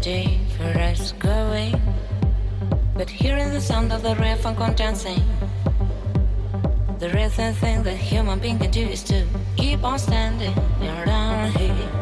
energy for us going. But hearing the sound of the riff and condensing, the reason thing that human being can do is to keep on standing around here.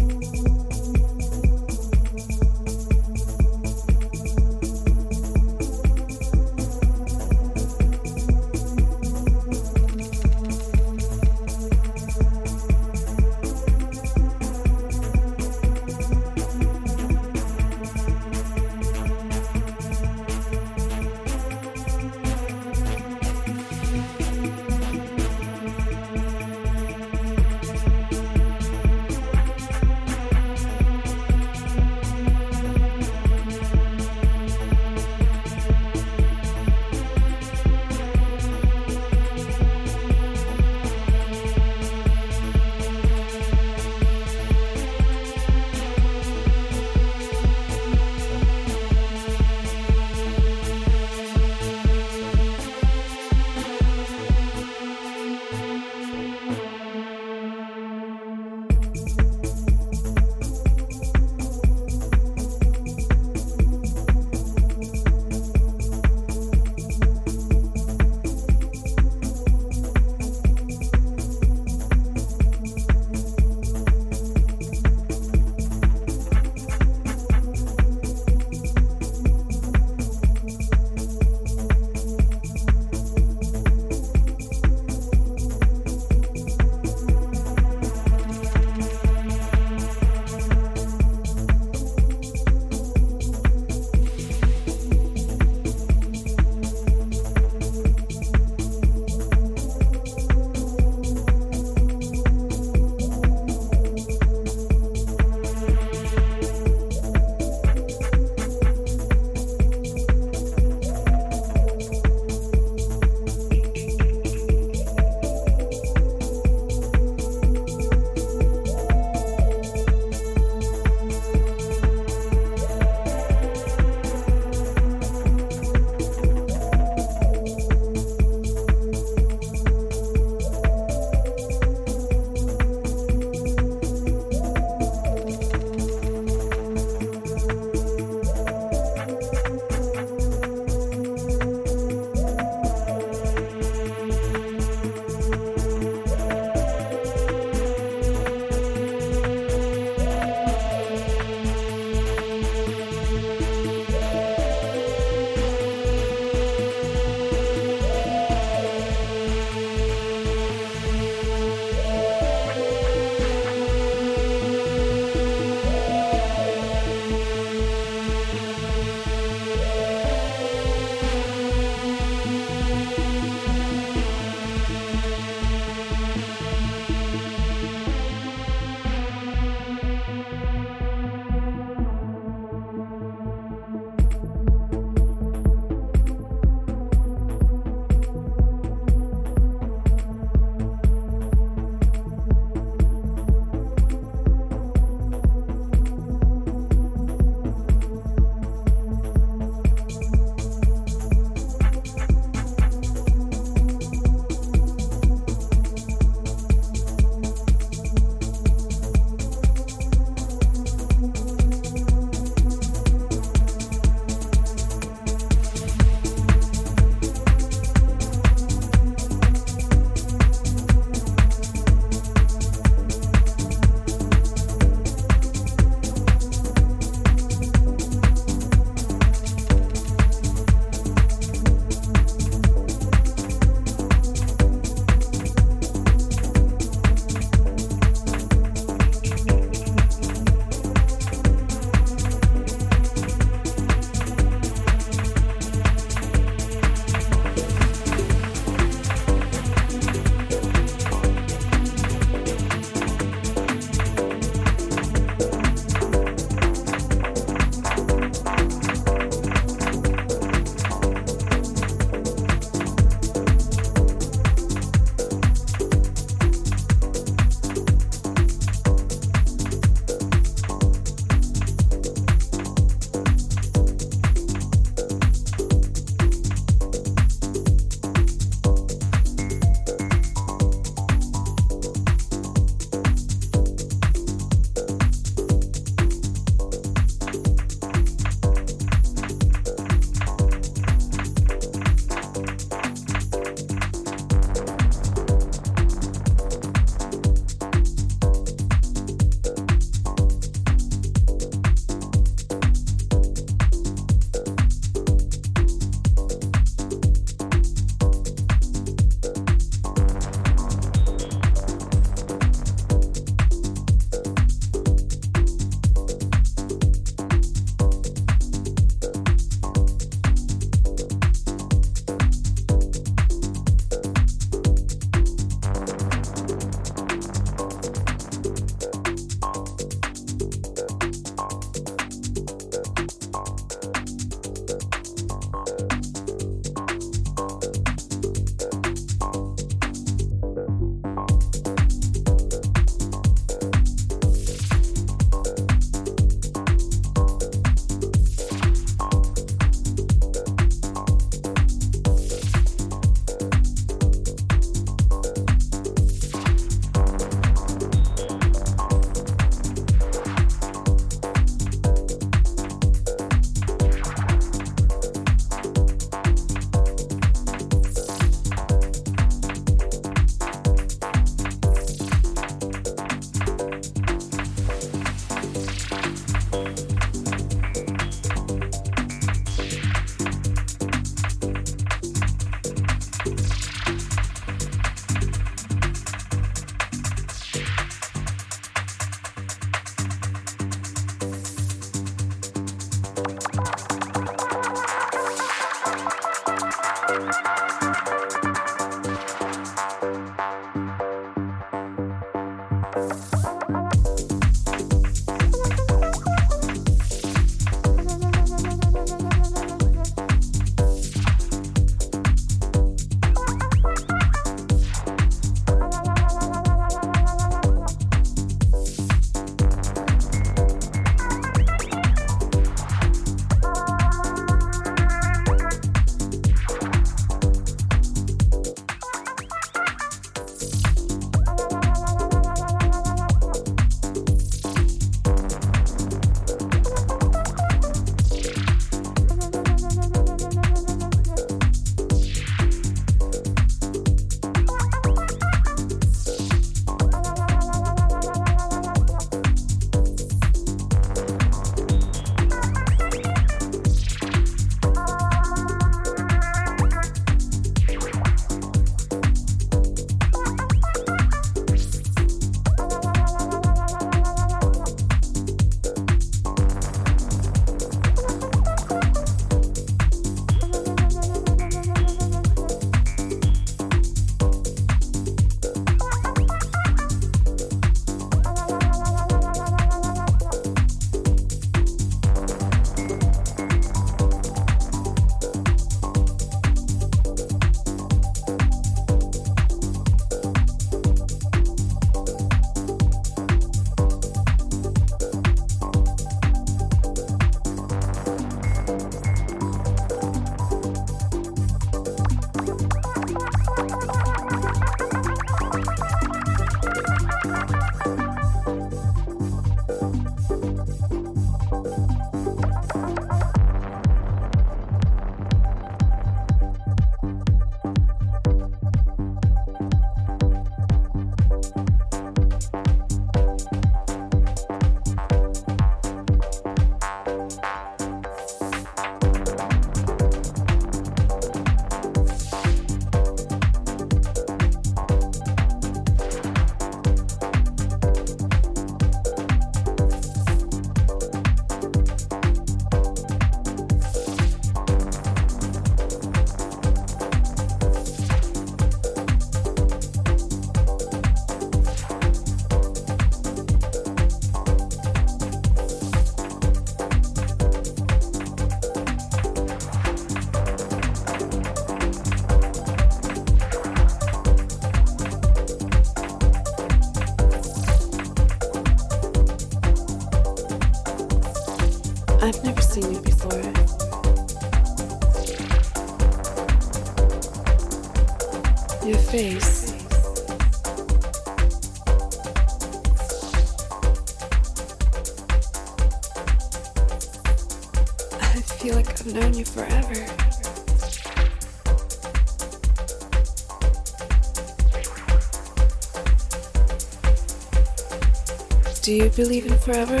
Do you believe in forever?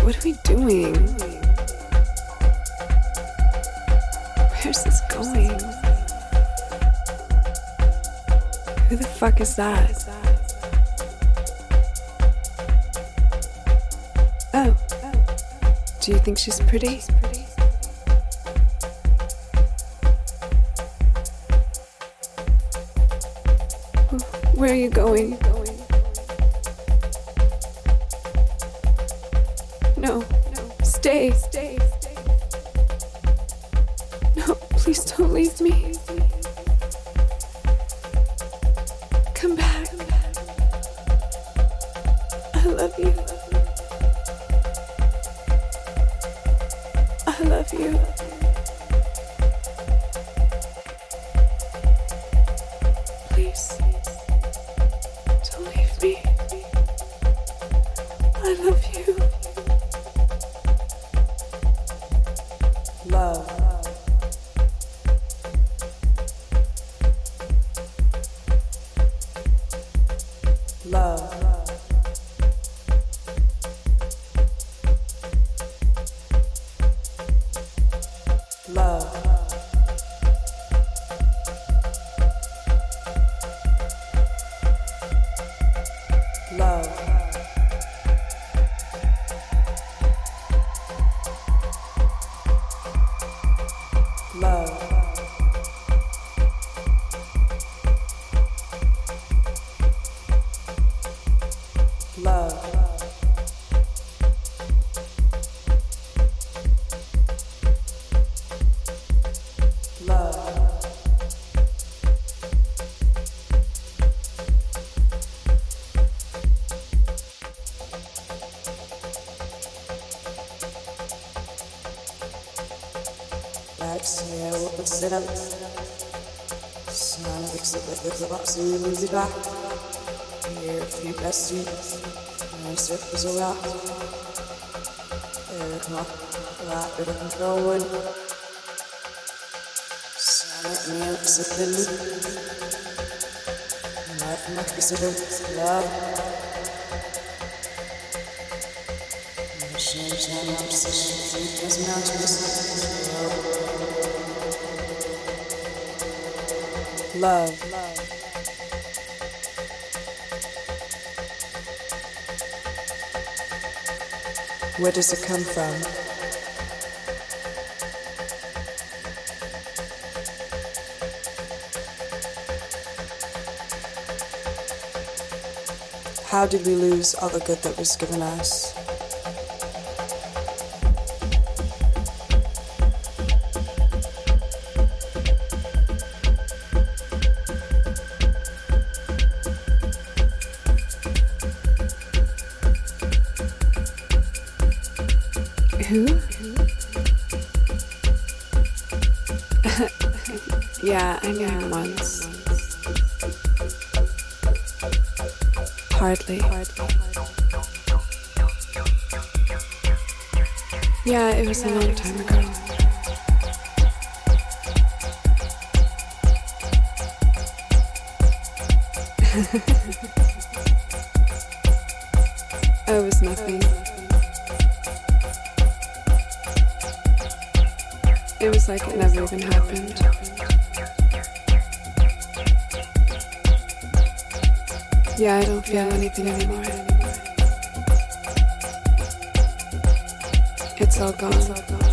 What are we doing? Where's this going? Who the fuck is that? Oh. Do you think she's pretty? Where are you going? In musica. And circles around. There, come on. Right, bit of control. Sana me exhibit. Life, my exhibit. Love. Shame, shame, obsession. There's mountains. Love. Where does it come from? How did we lose all the good that was given us? Feel anything anymore. It's all gone. It's